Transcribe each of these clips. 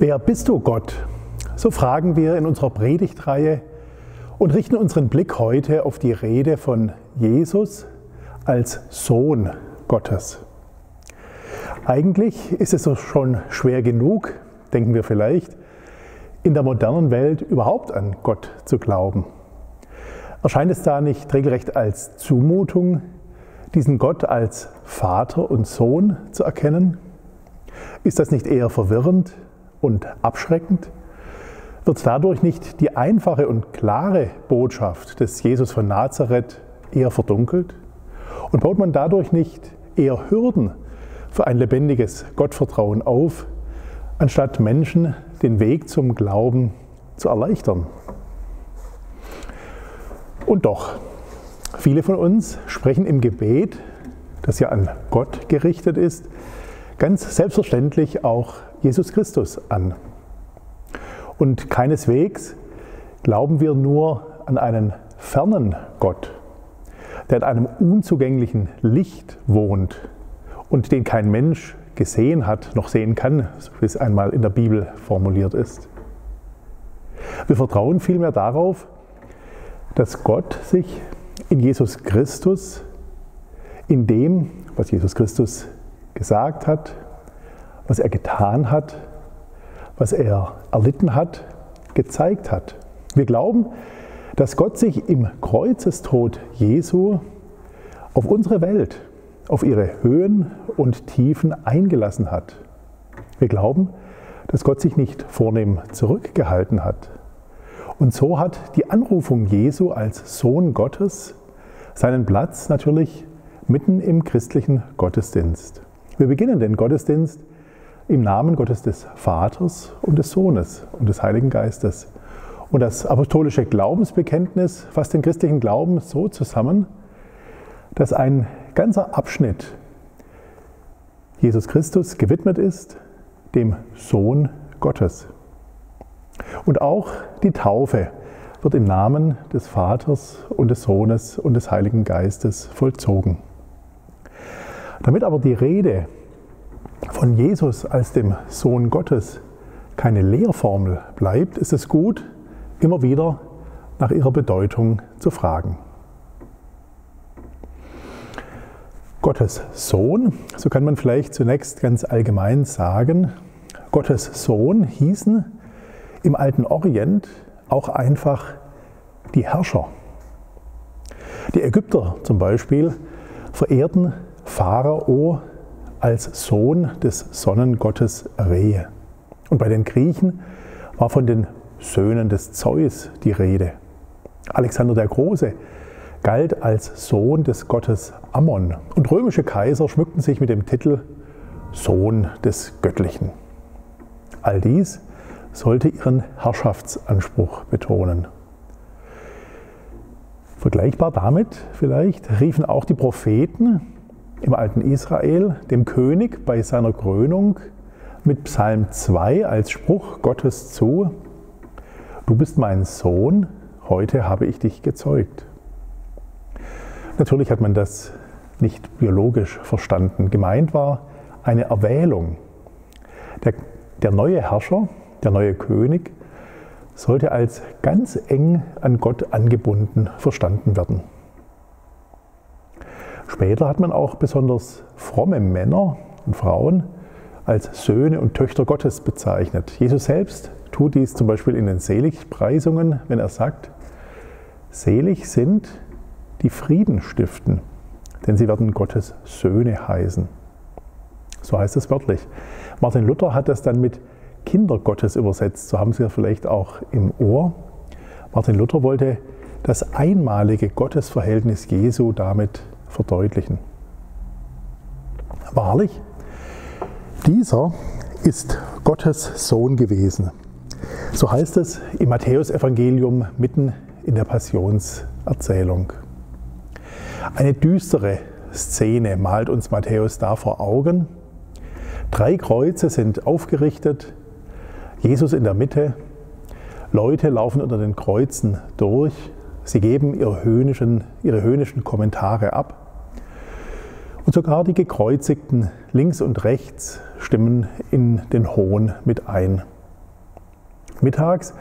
Wer bist du, Gott? So fragen wir in unserer Predigtreihe und richten unseren Blick heute auf die Rede von Jesus als Sohn Gottes. Eigentlich ist es schon schwer genug, denken wir vielleicht, in der modernen Welt überhaupt an Gott zu glauben. Erscheint es da nicht regelrecht als Zumutung, diesen Gott als Vater und Sohn zu erkennen? Ist das nicht eher verwirrend und abschreckend? Wird dadurch nicht die einfache und klare Botschaft des Jesus von Nazareth eher verdunkelt? Und baut man dadurch nicht eher Hürden für ein lebendiges Gottvertrauen auf, anstatt Menschen den Weg zum Glauben zu erleichtern? Und doch, viele von uns sprechen im Gebet, das ja an Gott gerichtet ist, ganz selbstverständlich auch Jesus Christus an. Und keineswegs glauben wir nur an einen fernen Gott, der in einem unzugänglichen Licht wohnt und den kein Mensch gesehen hat, noch sehen kann, so wie es einmal in der Bibel formuliert ist. Wir vertrauen vielmehr darauf, dass Gott sich in Jesus Christus, in dem, was Jesus Christus gesagt hat, was er getan hat, was er erlitten hat, gezeigt hat. Wir glauben, dass Gott sich im Kreuzestod Jesu auf unsere Welt, auf ihre Höhen und Tiefen eingelassen hat. Wir glauben, dass Gott sich nicht vornehm zurückgehalten hat. Und so hat die Anrufung Jesu als Sohn Gottes seinen Platz natürlich mitten im christlichen Gottesdienst. Wir beginnen den Gottesdienst im Namen Gottes des Vaters und des Sohnes und des Heiligen Geistes. Und das apostolische Glaubensbekenntnis fasst den christlichen Glauben so zusammen, dass ein ganzer Abschnitt Jesus Christus gewidmet ist, dem Sohn Gottes. Und auch die Taufe wird im Namen des Vaters und des Sohnes und des Heiligen Geistes vollzogen. Damit aber die Rede von Jesus als dem Sohn Gottes keine Lehrformel bleibt, ist es gut, immer wieder nach ihrer Bedeutung zu fragen. Gottes Sohn, so kann man vielleicht zunächst ganz allgemein sagen, Gottes Sohn hießen im alten Orient auch einfach die Herrscher. Die Ägypter zum Beispiel verehrten Pharao als Sohn des Sonnengottes Rehe. Und bei den Griechen war von den Söhnen des Zeus die Rede. Alexander der Große galt als Sohn des Gottes Ammon und römische Kaiser schmückten sich mit dem Titel Sohn des Göttlichen. All dies sollte ihren Herrschaftsanspruch betonen. Vergleichbar damit vielleicht riefen auch die Propheten im alten Israel dem König bei seiner Krönung mit Psalm 2 als Spruch Gottes zu, Du bist mein Sohn, heute habe ich dich gezeugt. Natürlich hat man das nicht biologisch verstanden. Gemeint war eine Erwählung. Der, der neue Herrscher, der neue König, sollte als ganz eng an Gott angebunden verstanden werden. Später hat man auch besonders fromme Männer und Frauen als Söhne und Töchter Gottes bezeichnet. Jesus selbst tut dies zum Beispiel in den Seligpreisungen, wenn er sagt, selig sind die Frieden stiften, denn sie werden Gottes Söhne heißen. So heißt es wörtlich. Martin Luther hat das dann mit Kinder Gottes übersetzt, so haben Sie ja vielleicht auch im Ohr. Martin Luther wollte das einmalige Gottesverhältnis Jesu damit verdeutlichen. Wahrlich, dieser ist Gottes Sohn gewesen. So heißt es im Matthäusevangelium mitten in der Passionserzählung. Eine düstere Szene malt uns Matthäus da vor Augen. Drei Kreuze sind aufgerichtet, Jesus in der Mitte, Leute laufen unter den Kreuzen durch, sie geben ihre höhnischen, ihre höhnischen Kommentare ab. Und sogar die Gekreuzigten links und rechts stimmen in den Hohn mit ein. Mittags,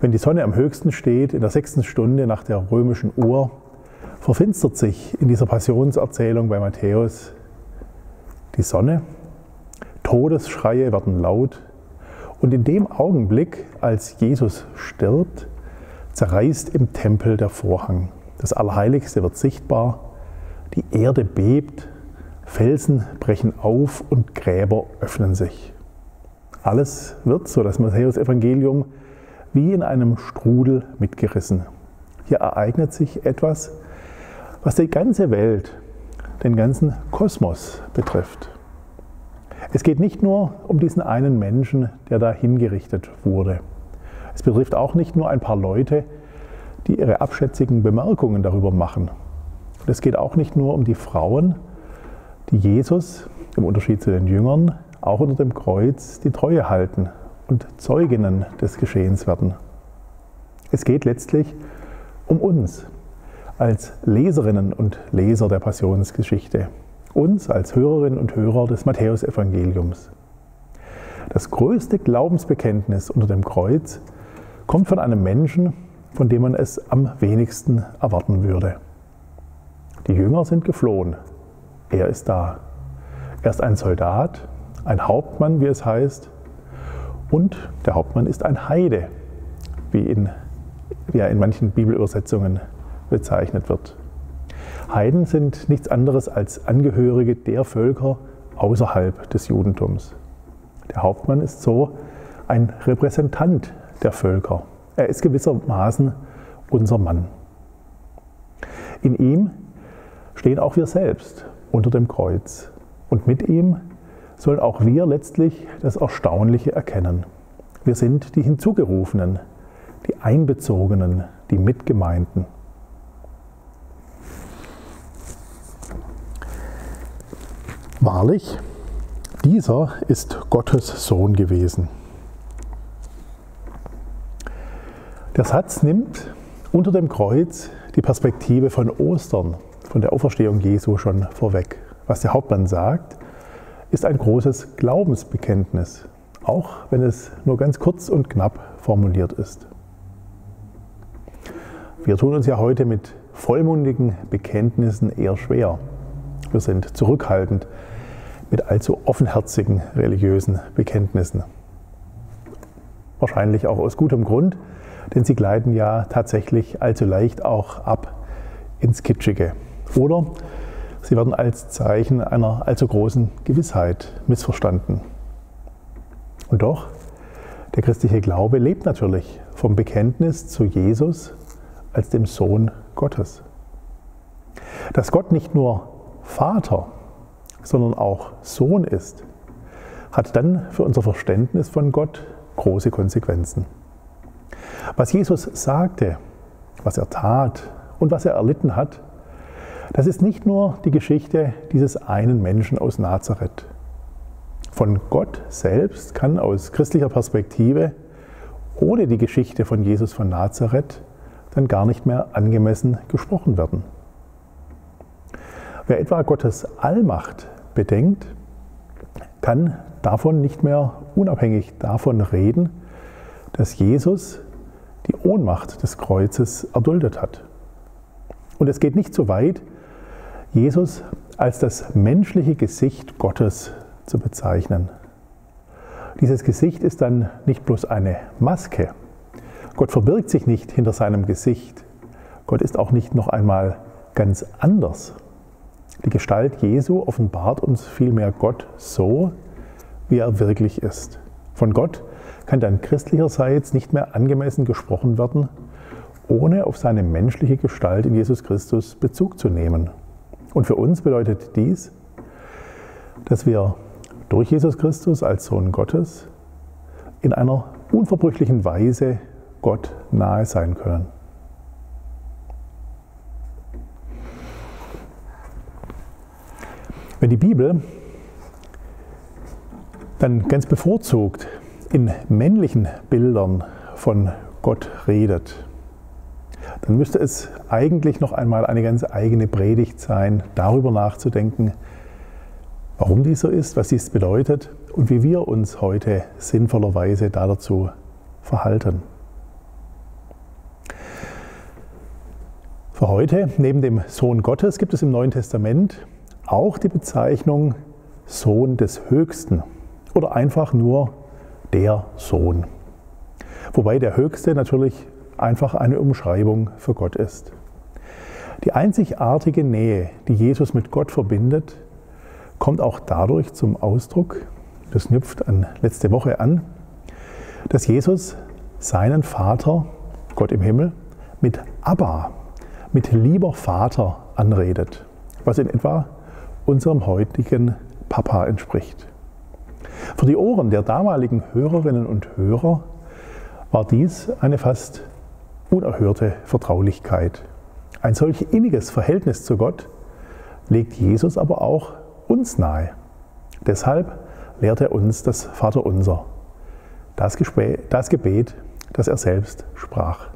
wenn die Sonne am höchsten steht, in der sechsten Stunde nach der römischen Uhr, verfinstert sich in dieser Passionserzählung bei Matthäus die Sonne, Todesschreie werden laut. Und in dem Augenblick, als Jesus stirbt, zerreißt im Tempel der Vorhang. Das Allerheiligste wird sichtbar, die Erde bebt, Felsen brechen auf und Gräber öffnen sich. Alles wird, so das Matthäus-Evangelium, wie in einem Strudel mitgerissen. Hier ereignet sich etwas, was die ganze Welt, den ganzen Kosmos betrifft. Es geht nicht nur um diesen einen Menschen, der da hingerichtet wurde. Es betrifft auch nicht nur ein paar Leute, die ihre abschätzigen Bemerkungen darüber machen. Und es geht auch nicht nur um die Frauen, die Jesus, im Unterschied zu den Jüngern, auch unter dem Kreuz die Treue halten und Zeuginnen des Geschehens werden. Es geht letztlich um uns als Leserinnen und Leser der Passionsgeschichte, uns als Hörerinnen und Hörer des Matthäusevangeliums. Das größte Glaubensbekenntnis unter dem Kreuz kommt von einem Menschen, von dem man es am wenigsten erwarten würde. Die Jünger sind geflohen. Er ist da. Er ist ein Soldat, ein Hauptmann, wie es heißt, und der Hauptmann ist ein Heide, wie, in, wie er in manchen Bibelübersetzungen bezeichnet wird. Heiden sind nichts anderes als Angehörige der Völker außerhalb des Judentums. Der Hauptmann ist so ein Repräsentant der Völker. Er ist gewissermaßen unser Mann. In ihm stehen auch wir selbst unter dem Kreuz. Und mit ihm sollen auch wir letztlich das Erstaunliche erkennen. Wir sind die Hinzugerufenen, die Einbezogenen, die Mitgemeinten. Wahrlich, dieser ist Gottes Sohn gewesen. Der Satz nimmt unter dem Kreuz die Perspektive von Ostern, von der Auferstehung Jesu schon vorweg. Was der Hauptmann sagt, ist ein großes Glaubensbekenntnis, auch wenn es nur ganz kurz und knapp formuliert ist. Wir tun uns ja heute mit vollmundigen Bekenntnissen eher schwer. Wir sind zurückhaltend mit allzu offenherzigen religiösen Bekenntnissen. Wahrscheinlich auch aus gutem Grund, denn sie gleiten ja tatsächlich allzu leicht auch ab ins Kitschige. Oder Sie werden als Zeichen einer allzu großen Gewissheit missverstanden. Und doch, der christliche Glaube lebt natürlich vom Bekenntnis zu Jesus als dem Sohn Gottes. Dass Gott nicht nur Vater, sondern auch Sohn ist, hat dann für unser Verständnis von Gott große Konsequenzen. Was Jesus sagte, was er tat und was er erlitten hat, das ist nicht nur die Geschichte dieses einen Menschen aus Nazareth. Von Gott selbst kann aus christlicher Perspektive ohne die Geschichte von Jesus von Nazareth dann gar nicht mehr angemessen gesprochen werden. Wer etwa Gottes Allmacht bedenkt, kann davon nicht mehr unabhängig davon reden, dass Jesus die Ohnmacht des Kreuzes erduldet hat. Und es geht nicht so weit, Jesus als das menschliche Gesicht Gottes zu bezeichnen. Dieses Gesicht ist dann nicht bloß eine Maske. Gott verbirgt sich nicht hinter seinem Gesicht. Gott ist auch nicht noch einmal ganz anders. Die Gestalt Jesu offenbart uns vielmehr Gott so, wie er wirklich ist. Von Gott kann dann christlicherseits nicht mehr angemessen gesprochen werden, ohne auf seine menschliche Gestalt in Jesus Christus Bezug zu nehmen. Und für uns bedeutet dies, dass wir durch Jesus Christus als Sohn Gottes in einer unverbrüchlichen Weise Gott nahe sein können. Wenn die Bibel dann ganz bevorzugt in männlichen Bildern von Gott redet, dann müsste es eigentlich noch einmal eine ganz eigene Predigt sein, darüber nachzudenken, warum dies so ist, was dies bedeutet und wie wir uns heute sinnvollerweise dazu verhalten. Für heute, neben dem Sohn Gottes, gibt es im Neuen Testament auch die Bezeichnung Sohn des Höchsten oder einfach nur der Sohn. Wobei der Höchste natürlich einfach eine Umschreibung für Gott ist. Die einzigartige Nähe, die Jesus mit Gott verbindet, kommt auch dadurch zum Ausdruck, das knüpft an letzte Woche an, dass Jesus seinen Vater, Gott im Himmel, mit Abba, mit lieber Vater anredet, was in etwa unserem heutigen Papa entspricht. Für die Ohren der damaligen Hörerinnen und Hörer war dies eine fast unerhörte Vertraulichkeit. Ein solch inniges Verhältnis zu Gott legt Jesus aber auch uns nahe. Deshalb lehrt er uns das Vaterunser, das, das Gebet, das er selbst sprach.